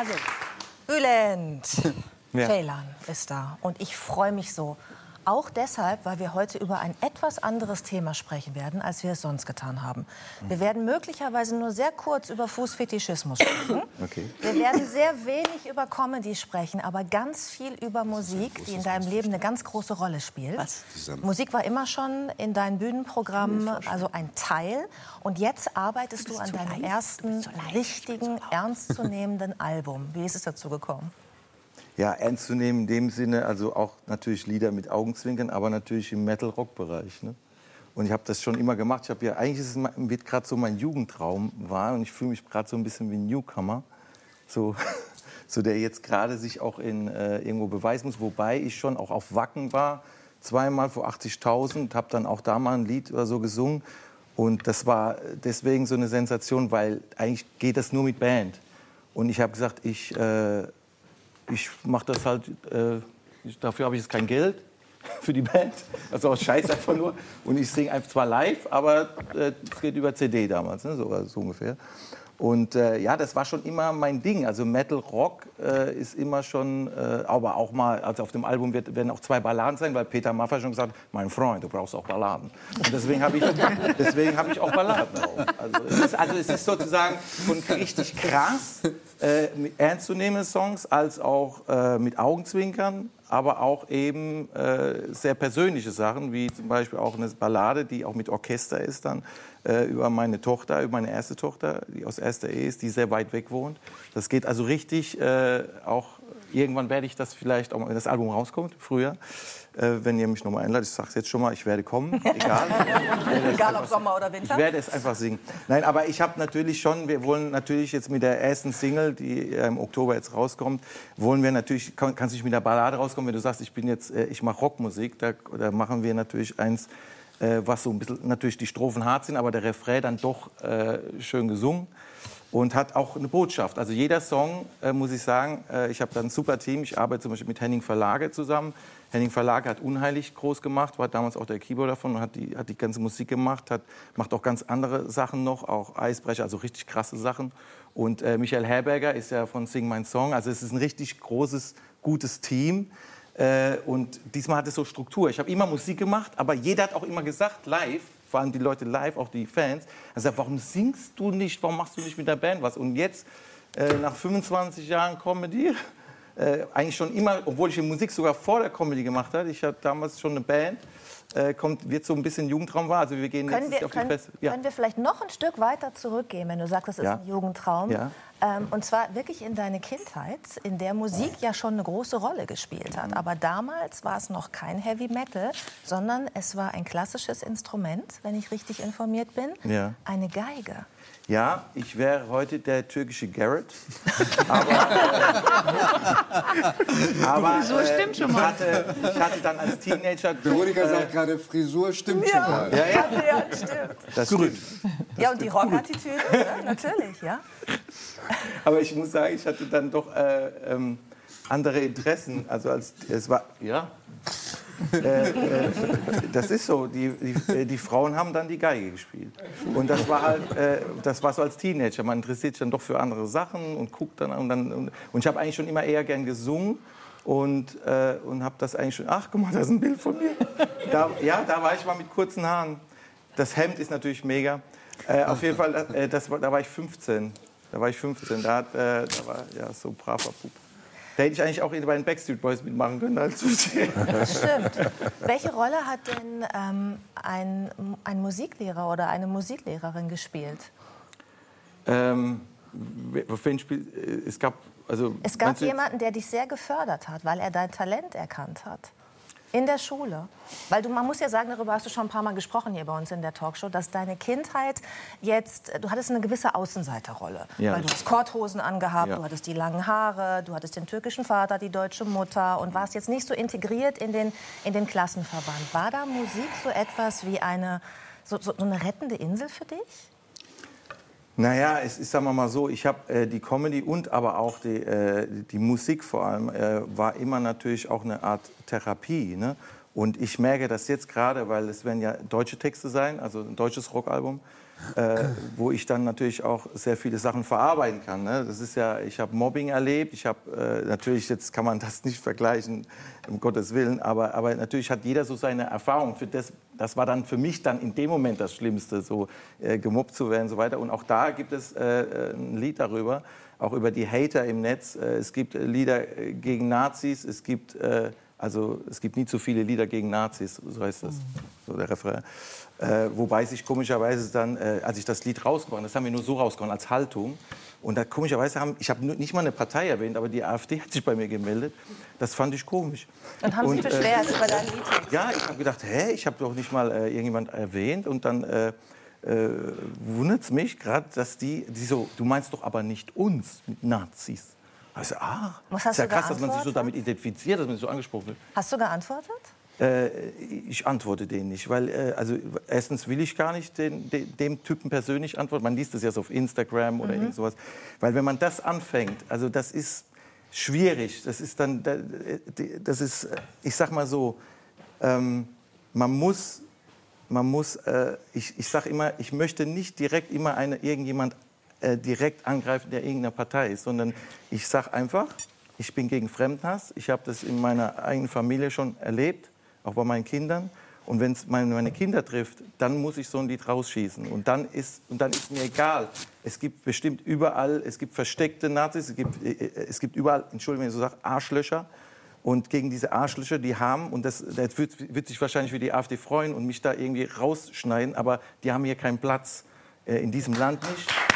Also, Bülent. Ja. Ceylan ist da. Und ich freue mich so. Auch deshalb, weil wir heute über ein etwas anderes Thema sprechen werden, als wir es sonst getan haben. Wir werden möglicherweise nur sehr kurz über Fußfetischismus sprechen. Okay. Wir werden sehr wenig über Comedy sprechen, aber ganz viel über Musik, die in deinem Leben eine ganz große Rolle spielt. Musik war immer schon in deinem Bühnenprogramm also ein Teil. Und jetzt arbeitest du an deinem ersten richtigen, ernstzunehmenden Album. Wie ist es dazu gekommen? Ja, ernst zu nehmen in dem Sinne, also auch natürlich Lieder mit Augenzwinkern, aber natürlich im Metal-Rock-Bereich. Ne? Und ich habe das schon immer gemacht. Ich habe ja eigentlich ist es wird gerade so mein Jugendtraum war und ich fühle mich gerade so ein bisschen wie ein Newcomer, so, so der jetzt gerade sich auch in äh, irgendwo beweisen muss. Wobei ich schon auch auf Wacken war, zweimal vor 80.000, habe dann auch da mal ein Lied oder so gesungen. Und das war deswegen so eine Sensation, weil eigentlich geht das nur mit Band. Und ich habe gesagt, ich äh, ich mache das halt, äh, dafür habe ich jetzt kein Geld für die Band. Das ist auch scheiße einfach nur. Und ich singe einfach zwar live, aber äh, es geht über CD damals, ne? so, so ungefähr. Und äh, ja, das war schon immer mein Ding. Also Metal Rock äh, ist immer schon, äh, aber auch mal, also auf dem Album wird, werden auch zwei Balladen sein, weil Peter Maffay schon gesagt hat, mein Freund, du brauchst auch Balladen. Und deswegen habe ich, hab ich auch Balladen drauf. Also es ist, also es ist sozusagen von richtig krass, äh, mit ernstzunehmenden Songs, als auch äh, mit Augenzwinkern, aber auch eben äh, sehr persönliche Sachen, wie zum Beispiel auch eine Ballade, die auch mit Orchester ist dann, äh, über meine Tochter, über meine erste Tochter, die aus erster Ehe ist, die sehr weit weg wohnt. Das geht also richtig, äh, auch irgendwann werde ich das vielleicht, auch wenn das Album rauskommt, früher, äh, wenn ihr mich nochmal einladet, ich sage es jetzt schon mal, ich werde kommen, egal. Egal ob Sommer oder Winter. Ich werde es einfach singen. Nein, aber ich habe natürlich schon, wir wollen natürlich jetzt mit der ersten Single, die äh, im Oktober jetzt rauskommt, wollen wir natürlich, kann, kannst nicht mit der Ballade rauskommen, wenn du sagst, ich bin jetzt, äh, ich mache Rockmusik, da, da machen wir natürlich eins, äh, was so ein bisschen natürlich die Strophen hart sind, aber der Refrain dann doch äh, schön gesungen und hat auch eine Botschaft. Also jeder Song, äh, muss ich sagen, äh, ich habe da ein super Team. Ich arbeite zum Beispiel mit Henning Verlage zusammen. Henning Verlage hat unheilig groß gemacht, war damals auch der Keyboarder davon und hat die, hat die ganze Musik gemacht, hat, macht auch ganz andere Sachen noch, auch Eisbrecher, also richtig krasse Sachen. Und äh, Michael Herberger ist ja von Sing My Song. Also es ist ein richtig großes, gutes Team. Äh, und diesmal hat es so Struktur. Ich habe immer Musik gemacht, aber jeder hat auch immer gesagt, live, vor allem die Leute live, auch die Fans, also warum singst du nicht, warum machst du nicht mit der Band was? Und jetzt, äh, nach 25 Jahren Comedy, äh, eigentlich schon immer, obwohl ich die Musik sogar vor der Comedy gemacht habe, ich hatte damals schon eine Band, äh, kommt, wird so ein bisschen Jugendtraum war. Also wir gehen Können wir, auf die können, Feste. Ja. können wir vielleicht noch ein Stück weiter zurückgehen, wenn du sagst, das ist Ja. ein Jugendtraum? Ja. Ähm, und zwar wirklich in deine Kindheit, in der Musik ja schon eine große Rolle gespielt hat. Aber damals war es noch kein Heavy Metal, sondern es war ein klassisches Instrument, wenn ich richtig informiert bin. Ja. Eine Geige. Ja, ich wäre heute der türkische Garrett. Aber, äh, aber Frisur stimmt schon mal. Ich hatte, ich hatte dann als Teenager. Veronika sagt gerade, Frisur stimmt schon mal. Ja, ja, Ja, stimmt. das stimmt. Ja, und die Rockattitüde, ne? natürlich, ja. Aber ich muss sagen, ich hatte dann doch äh, ähm, andere Interessen. Also als es war, ja. äh, äh, das ist so. Die, die, äh, die Frauen haben dann die Geige gespielt. Und das war halt, äh, das war so als Teenager. Man interessiert sich dann doch für andere Sachen und guckt dann und dann. Und, und ich habe eigentlich schon immer eher gern gesungen. Und, äh, und habe das eigentlich schon. Ach, guck mal, da ist ein Bild von mir. Da, ja, da war ich mal mit kurzen Haaren. Das Hemd ist natürlich mega. Äh, auf jeden Fall, äh, das da war ich 15. Da war ich 15. Da, hat, äh, da war ja so ein braver Bub. Da hätte ich eigentlich auch bei den Backstreet Boys mitmachen können als Das stimmt. Welche Rolle hat denn ähm, ein, ein Musiklehrer oder eine Musiklehrerin gespielt? ähm, äh, es gab, also, Es gab jemanden, der dich sehr gefördert hat, weil er dein Talent erkannt hat. In der Schule. Weil du, man muss ja sagen, darüber hast du schon ein paar Mal gesprochen hier bei uns in der Talkshow, dass deine Kindheit jetzt, du hattest eine gewisse Außenseiterrolle. Ja. Weil du hast Korthosen angehabt, Ja. du hattest die langen Haare, du hattest den türkischen Vater, die deutsche Mutter und warst jetzt nicht so integriert in den, in den Klassenverband. War da Musik so etwas wie eine, so, so eine rettende Insel für dich? Naja, es ist, sagen wir mal so, ich habe äh, die Comedy und aber auch die, äh, die Musik vor allem, äh, war immer natürlich auch eine Art Therapie. Ne? Und ich merke das jetzt gerade, weil es werden ja deutsche Texte sein, also ein deutsches Rockalbum. Äh, wo ich dann natürlich auch sehr viele Sachen verarbeiten kann. Ne? Das ist ja, ich habe Mobbing erlebt, ich habe äh, natürlich jetzt kann man das nicht vergleichen, um Gottes Willen, aber, aber natürlich hat jeder so seine Erfahrung. Für das, das war dann für mich dann in dem Moment das Schlimmste, so äh, gemobbt zu werden und so weiter. Und auch da gibt es äh, äh, ein Lied darüber, auch über die Hater im Netz. Äh, es gibt Lieder gegen Nazis, es gibt also es gibt nie zu viele Lieder gegen Nazis, so heißt das, so der Refrain. Äh, wobei sich komischerweise dann, äh, als ich das Lied rausgebracht das haben wir nur so rausgehauen als Haltung. Und da komischerweise haben, ich habe nicht mal eine Partei erwähnt, aber die AfD hat sich bei mir gemeldet. Das fand ich komisch. Und haben Sie beschwert äh, über dein Lied? Ja, ich habe gedacht, hä, ich habe doch nicht mal äh, irgendjemand erwähnt. Und dann äh, äh, wundert es mich gerade, dass die, die so, du meinst doch aber nicht uns mit Nazis. Also, ah, Was hast ist ja du krass, dass man sich so damit identifiziert, dass man sich so angesprochen wird. Hast du geantwortet? Äh, ich antworte denen nicht, weil äh, also erstens will ich gar nicht den, de, dem Typen persönlich antworten. Man liest das ja so auf Instagram oder mhm. irgend sowas, weil wenn man das anfängt, also das ist schwierig. Das ist dann, das ist, ich sag mal so, ähm, man muss, man muss, äh, ich, ich sag immer, ich möchte nicht direkt immer eine irgendjemand äh, direkt angreifen, der irgendeiner Partei ist, sondern ich sage einfach, ich bin gegen Fremdhass. Ich habe das in meiner eigenen Familie schon erlebt, auch bei meinen Kindern. Und wenn es meine, Kinder trifft, dann muss ich so ein Lied rausschießen. Und dann, ist, und dann ist mir egal. Es gibt bestimmt überall, es gibt versteckte Nazis, es gibt, äh, äh, es gibt überall, Entschuldigung, wenn ich so sage, Arschlöcher. Und gegen diese Arschlöcher, die haben, und das, das wird, wird, sich wahrscheinlich für die AfD freuen und mich da irgendwie rausschneiden, aber die haben hier keinen Platz, in diesem Land nicht.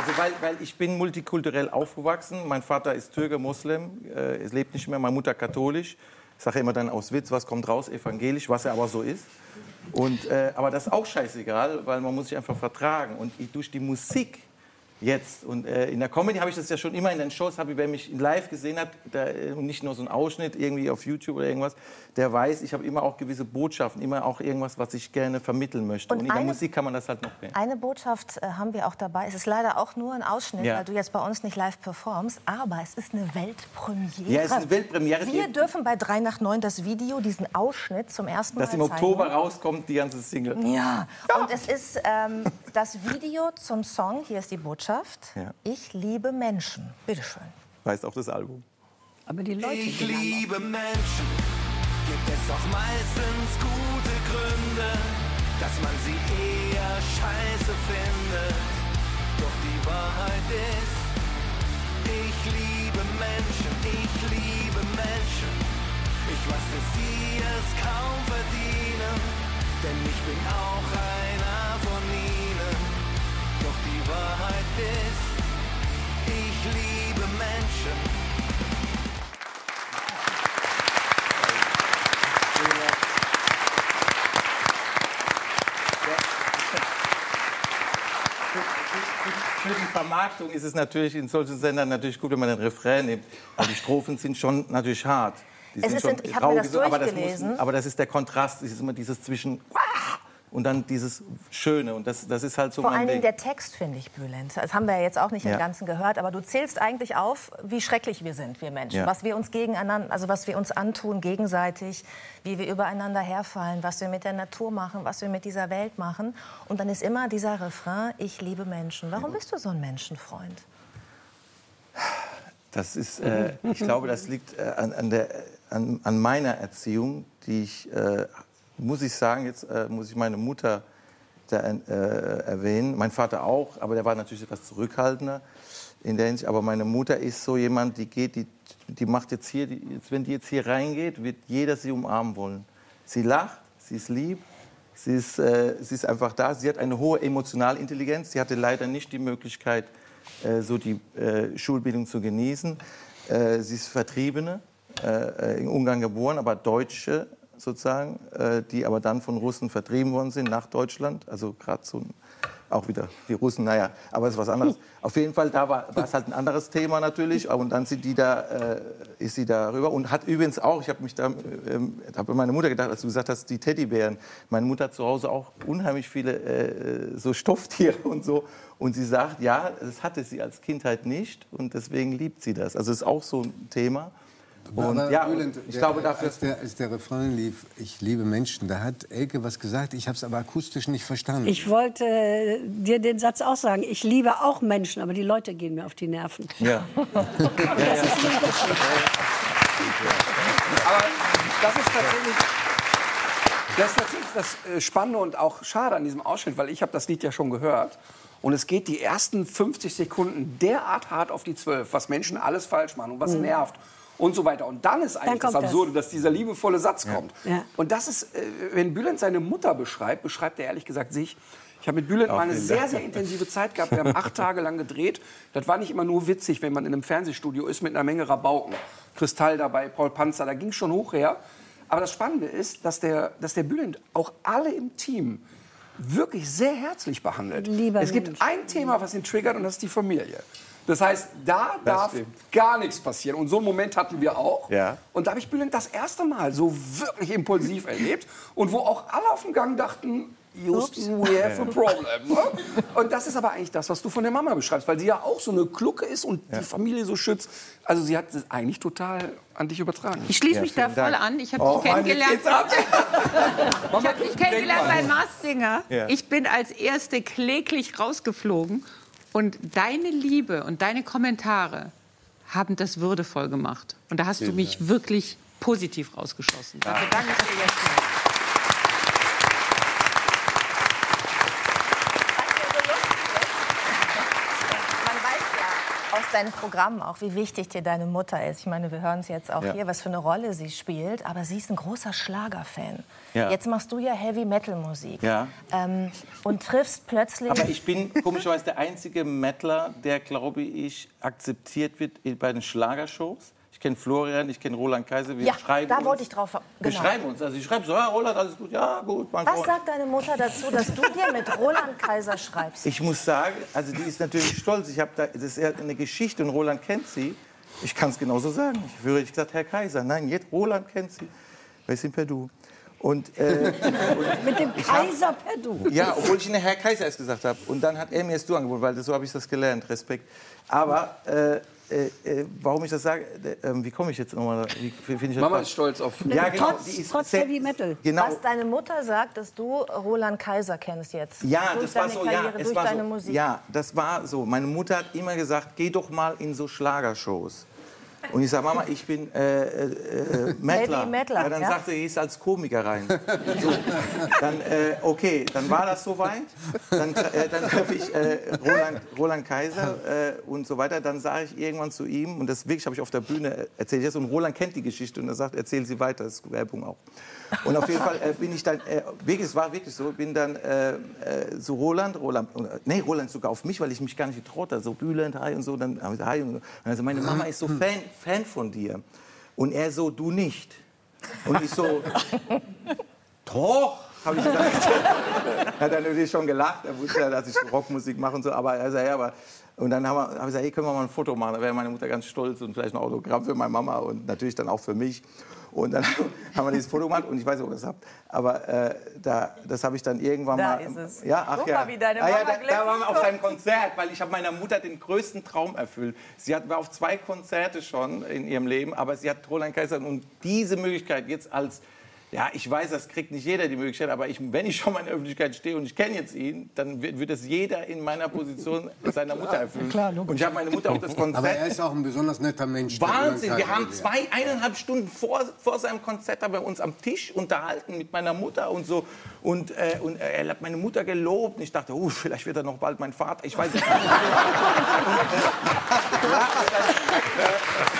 Also weil, weil ich bin multikulturell aufgewachsen. Mein Vater ist Türke, Muslim, äh, lebt nicht mehr, meine Mutter katholisch. Ich sage immer dann aus Witz, was kommt raus, evangelisch, was er aber so ist. Und, äh, aber das ist auch scheißegal, weil man muss sich einfach vertragen. Und ich, durch die Musik jetzt. Und äh, in der Comedy habe ich das ja schon immer in den Shows, habe ich, wer mich live gesehen hat, da, äh, und nicht nur so ein Ausschnitt irgendwie auf YouTube oder irgendwas, der weiß, ich habe immer auch gewisse Botschaften, immer auch irgendwas, was ich gerne vermitteln möchte. Und, und in eine, der Musik kann man das halt noch mehr. Eine Botschaft äh, haben wir auch dabei. Es ist leider auch nur ein Ausschnitt, ja. weil du jetzt bei uns nicht live performst, aber es ist eine Weltpremiere. Ja, es ist eine Weltpremiere. Wir dürfen bei 3 nach 9 das Video, diesen Ausschnitt zum ersten Mal Dass im Oktober zeigen. rauskommt, die ganze Single. Ja, ja. und es ist ähm, das Video zum Song, hier ist die Botschaft. Ja. Ich liebe Menschen. Bitte schön. Heißt auch das Album. Aber die Leute, ich liebe Menschen. Gibt es doch meistens gute Gründe, dass man sie eher scheiße findet. Doch die Wahrheit ist, ich liebe Menschen, ich liebe Menschen. Ich weiß, dass sie es kaum verdienen, denn ich bin auch einer von ihnen. Wahrheit ist, ich liebe Menschen. für die Vermarktung ist es natürlich in solchen Sendern natürlich gut, wenn man den Refrain nimmt. Aber die Strophen sind schon natürlich hart. Die es sind schon ich habe mir das durchgelesen. Aber das, muss, aber das ist der Kontrast. Es ist immer dieses zwischen und dann dieses Schöne. Und das, das ist halt so Vor allen Dingen der Text, finde ich, Bülent. Das haben wir ja jetzt auch nicht ja. im Ganzen gehört. Aber du zählst eigentlich auf, wie schrecklich wir sind, wir Menschen. Ja. Was wir uns gegeneinander, also was wir uns antun gegenseitig, wie wir übereinander herfallen, was wir mit der Natur machen, was wir mit dieser Welt machen. Und dann ist immer dieser Refrain, ich liebe Menschen. Warum bist du so ein Menschenfreund? Das ist, äh, ich glaube, das liegt äh, an, an, der, an, an, meiner Erziehung, die ich äh, muss ich sagen, jetzt äh, muss ich meine Mutter da, äh, erwähnen, mein Vater auch, aber der war natürlich etwas zurückhaltender in der Hinsicht. Aber meine Mutter ist so jemand, die geht, die, die macht jetzt hier, die, jetzt, wenn die jetzt hier reingeht, wird jeder sie umarmen wollen. Sie lacht, sie ist lieb, sie ist, äh, sie ist einfach da. Sie hat eine hohe Emotionalintelligenz. Sie hatte leider nicht die Möglichkeit, äh, so die äh, Schulbildung zu genießen. Äh, sie ist Vertriebene, in Ungarn geboren, aber Deutsche sozusagen, äh, die aber dann von Russen vertrieben worden sind nach Deutschland. Also gerade so auch wieder die Russen, naja, aber es ist was anderes. Auf jeden Fall, da war, war es halt ein anderes Thema natürlich. Und dann sind die da, äh, ist sie da rüber. Und hat übrigens auch, ich habe mich da, ähm, habe meine Mutter gedacht, als du gesagt hast, die Teddybären. Meine Mutter hat zu Hause auch unheimlich viele äh, so Stofftiere und so. Und sie sagt, ja, das hatte sie als Kindheit nicht und deswegen liebt sie das. Also ist auch so ein Thema. Und ja, Bülent, ich der, glaube dafür. Als der, als der Refrain lief, ich liebe Menschen, da hat Elke was gesagt, ich habe es aber akustisch nicht verstanden. Ich wollte äh, dir den Satz auch sagen, ich liebe auch Menschen, aber die Leute gehen mir auf die Nerven. Ja. ja, ja. Das ist aber das ist tatsächlich. Das ist tatsächlich das äh, Spannende und auch schade an diesem Ausschnitt, weil ich habe das Lied ja schon gehört. Und es geht die ersten 50 Sekunden derart hart auf die Zwölf, was Menschen alles falsch machen und was mhm. nervt und so weiter. Und dann ist eigentlich dann das Absurde, das. dass dieser liebevolle Satz ja. kommt. Ja. Und das ist, äh, wenn Bülent seine Mutter beschreibt, beschreibt er ehrlich gesagt sich. Ich habe mit Bülent mal eine sehr, sehr intensive Zeit gehabt. Wir haben acht Tage lang gedreht. Das war nicht immer nur witzig, wenn man in einem Fernsehstudio ist mit einer Menge Rabauken. Kristall dabei, Paul Panzer, da ging schon hoch her. Aber das Spannende ist, dass der, dass der Bülent auch alle im Team wirklich sehr herzlich behandelt. Lieber es gibt Mensch. ein Thema, was ihn triggert, und das ist die Familie. Das heißt, da das darf stimmt. gar nichts passieren. Und so einen Moment hatten wir auch. Ja. Und da habe ich Bülent das erste Mal so wirklich impulsiv erlebt. Und wo auch alle auf dem Gang dachten, Houston, we have a problem. Ne? Und das ist aber eigentlich das, was du von der Mama beschreibst, weil sie ja auch so eine Klucke ist und ja. die Familie so schützt. Also sie hat es eigentlich total an dich übertragen. Ich schließe ja, mich da voll Dank. an. Ich habe oh, dich kennengelernt. ich habe dich kennengelernt bei Mars Ja. Ich bin als Erste kläglich rausgeflogen und deine Liebe und deine Kommentare haben das würdevoll gemacht. Und da hast du mich wirklich positiv rausgeschossen. Dafür danke ich dir jetzt deinem Programm auch, wie wichtig dir deine Mutter ist. Ich meine, wir hören es jetzt auch ja. hier, was für eine Rolle sie spielt. Aber sie ist ein großer Schlagerfan. Ja. Jetzt machst du ja Heavy Metal Musik. Ja. Ähm, und triffst plötzlich. Aber ich bin komischerweise der einzige Metaler, der, glaube ich, akzeptiert wird bei den Schlagershows. Ich kenne Florian, ich kenne Roland Kaiser. Wir ja, schreiben da uns. wollte ich drauf. Genau. Wir schreiben uns. Also ich schreibe so, ja, Roland, alles gut, ja, gut. Was Freund. sagt deine Mutter dazu, dass du dir mit Roland Kaiser schreibst? Ich muss sagen, also die ist natürlich stolz. Ich habe da, das ist eine Geschichte und Roland kennt sie. Ich kann es genauso sagen. Ich würde gesagt, Herr Kaiser. Nein, jetzt Roland kennt sie. Wir sind per Du. Und, äh, und Mit dem Kaiser hab, per Du. Ja, obwohl ich Ihnen Herr Kaiser erst gesagt habe. Und dann hat er mir das Du angeboten, weil das, so habe ich das gelernt. Respekt. Aber äh, äh, äh, warum ich das sage, äh, wie komme ich jetzt nochmal? Mama ist stolz auf. Ja, genau. Trotz, die ist trotz Heavy Metal. Genau. Was deine Mutter sagt, dass du Roland Kaiser kennst jetzt. Ja, durch das war so. Karriere, ja, es war so, Musik. Ja, das war so. Meine Mutter hat immer gesagt, geh doch mal in so Schlagershows. Und ich sage, Mama, ich bin äh, äh, Mettler. Mettler. Ja, dann ja? sagt sie, gehst als Komiker rein. So, dann, äh, okay, dann war das soweit. Dann, äh, dann treffe ich äh, Roland, Roland Kaiser äh, und so weiter. Dann sage ich irgendwann zu ihm, und das wirklich habe ich auf der Bühne erzählt jetzt, und Roland kennt die Geschichte und er sagt, erzähl sie weiter, das ist Werbung auch. Und auf jeden Fall äh, bin ich dann, äh, wirklich, es war wirklich so, bin dann äh, so Roland, Roland, nee, Roland sogar auf mich, weil ich mich gar nicht getraut habe, so Bülent, hi und so, dann, hi und, und also meine Mama ist so Fan, Fan von dir. Und er so, du nicht. Und ich so, doch, habe ich gesagt. er hat natürlich schon gelacht, er wusste ja, dass ich Rockmusik mache und so, aber er sagt, ja, aber und dann haben wir, hab ich gesagt, hey, können wir mal ein Foto machen? Da wäre meine Mutter ganz stolz und vielleicht ein Autogramm für meine Mama und natürlich dann auch für mich. Und dann haben wir dieses Foto gemacht und ich weiß nicht, ob ihr das habt. Aber äh, da, das habe ich dann irgendwann da mal. Ist es. Ja, ach Guck ja. Mal, wie deine Mama ah, ja, da, da waren wir auf seinem Konzert, weil ich habe meiner Mutter den größten Traum erfüllt. Sie hat, war auf zwei Konzerte schon in ihrem Leben, aber sie hat Roland Kaiser und diese Möglichkeit jetzt als ja, ich weiß, das kriegt nicht jeder die Möglichkeit, aber ich, wenn ich schon mal in der Öffentlichkeit stehe und ich kenne jetzt ihn, dann wird, wird das jeder in meiner Position seiner Mutter erfüllen. Klar, und ich habe meine Mutter auch das Konzert. Aber er ist auch ein besonders netter Mensch. Wahnsinn, wir haben zwei, eineinhalb Stunden vor, vor seinem Konzert haben wir uns am Tisch unterhalten mit meiner Mutter und so. Und, äh, und er hat meine Mutter gelobt. Und ich dachte, uh, vielleicht wird er noch bald mein Vater. Ich weiß nicht. und, äh, ja,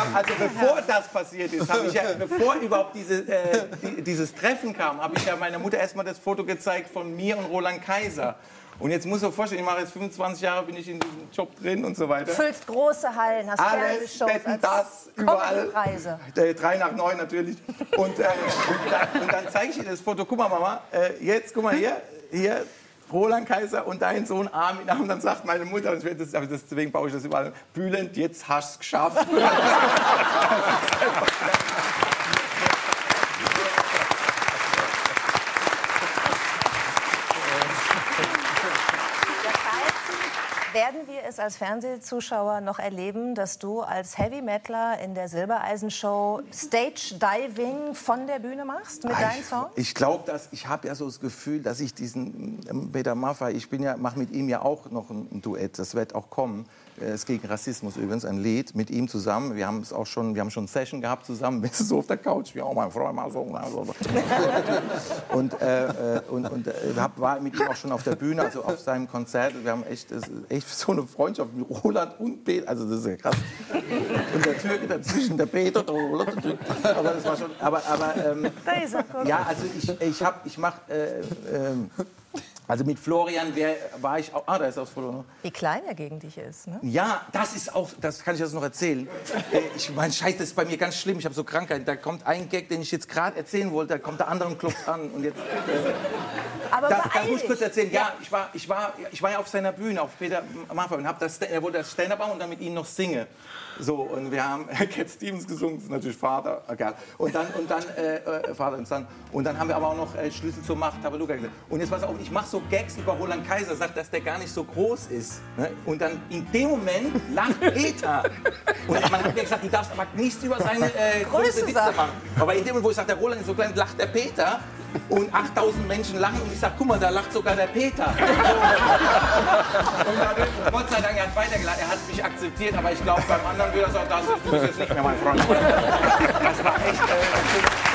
habe also bevor das passiert ist, habe ich ja, bevor überhaupt diese, äh, die, dieses Treffen kam, habe ich ja meiner Mutter erstmal das Foto gezeigt von mir und Roland Kaiser. Und jetzt muss man vorstellen, ich mache jetzt 25 Jahre, bin ich in diesem Job drin und so weiter. Füllst große Hallen, hast Alles, Betten, das, überall. Preise. Äh, drei nach neun natürlich. Und, äh, und dann, dann zeige ich ihr das Foto. Guck mal, Mama, äh, jetzt, guck mal hier, hier, Roland Kaiser und dein Sohn Armin. Und dann sagt meine Mutter, und das, deswegen baue ich das überall, Bülent, jetzt hast du es geschafft. es als Fernsehzuschauer noch erleben, dass du als Heavy Metaler in der Silbereisen-Show Stage Diving von der Bühne machst mit deinen Songs? Ich glaube, dass ich habe ja so das Gefühl, dass ich diesen ähm, Peter Maffay, ich bin ja mache mit ihm ja auch noch ein, Duett, das wird auch kommen. Es ist gegen Rassismus übrigens ein Lied mit ihm zusammen. Wir haben es auch schon, wir haben schon Session gehabt zusammen, wir so auf der Couch, wie auch mein Freund mal so. und äh, äh, und, und äh, hab, war mit ihm auch schon auf der Bühne, also auf seinem Konzert. Wir haben echt, echt so eine Freundschaft mit Roland und Peter, also das ist ja krass. Und der Türke dazwischen, der Peter, aber das war schon, aber, aber ähm, ja, also ich, ich hab, ich mach, äh, ähm, also mit Florian wär, war ich auch. Ah, da ist auch Florian. Wie klein er gegen dich ist, ne? Ja, das ist auch. Das kann ich jetzt noch erzählen. Äh, ich mein Scheiß, das ist bei mir ganz schlimm. Ich habe so Krankheiten. Da kommt ein Gag, den ich jetzt gerade erzählen wollte. Da kommt der andere und klopft an. Und jetzt. Äh, Aber das, das muss ich kurz erzählen. Ja, ich war, ich war, ich war ja auf seiner Bühne, auf Peter Maffay und das, er wollte das Stand-up und dann mit ihm noch singe. So und wir haben Cat Stevens gesungen, das ist natürlich Vater, egal. Und dann und dann äh, äh, Vater und. Und dann haben wir aber auch noch äh, Schlüssel zur Macht, Tabaluga gesagt. Und jetzt pass auf, ich mache so Gags über Roland Kaiser, sagt, dass der gar nicht so groß ist. Ne? Und dann in dem Moment lacht Peter. Und man hat mir gesagt, du darfst aber nichts über seine äh, Größe Witze machen. Aber in dem Moment, wo ich sage, der Roland ist so klein, lacht der Peter. Und 8000 Menschen lachen und ich sage, guck mal, da lacht sogar der Peter. und dann, Gott sei Dank, er hat weitergelacht, er hat mich akzeptiert, aber ich glaube, beim anderen würde er sagen, das ist, jetzt nicht mehr mein Freund. Das war echt... Äh,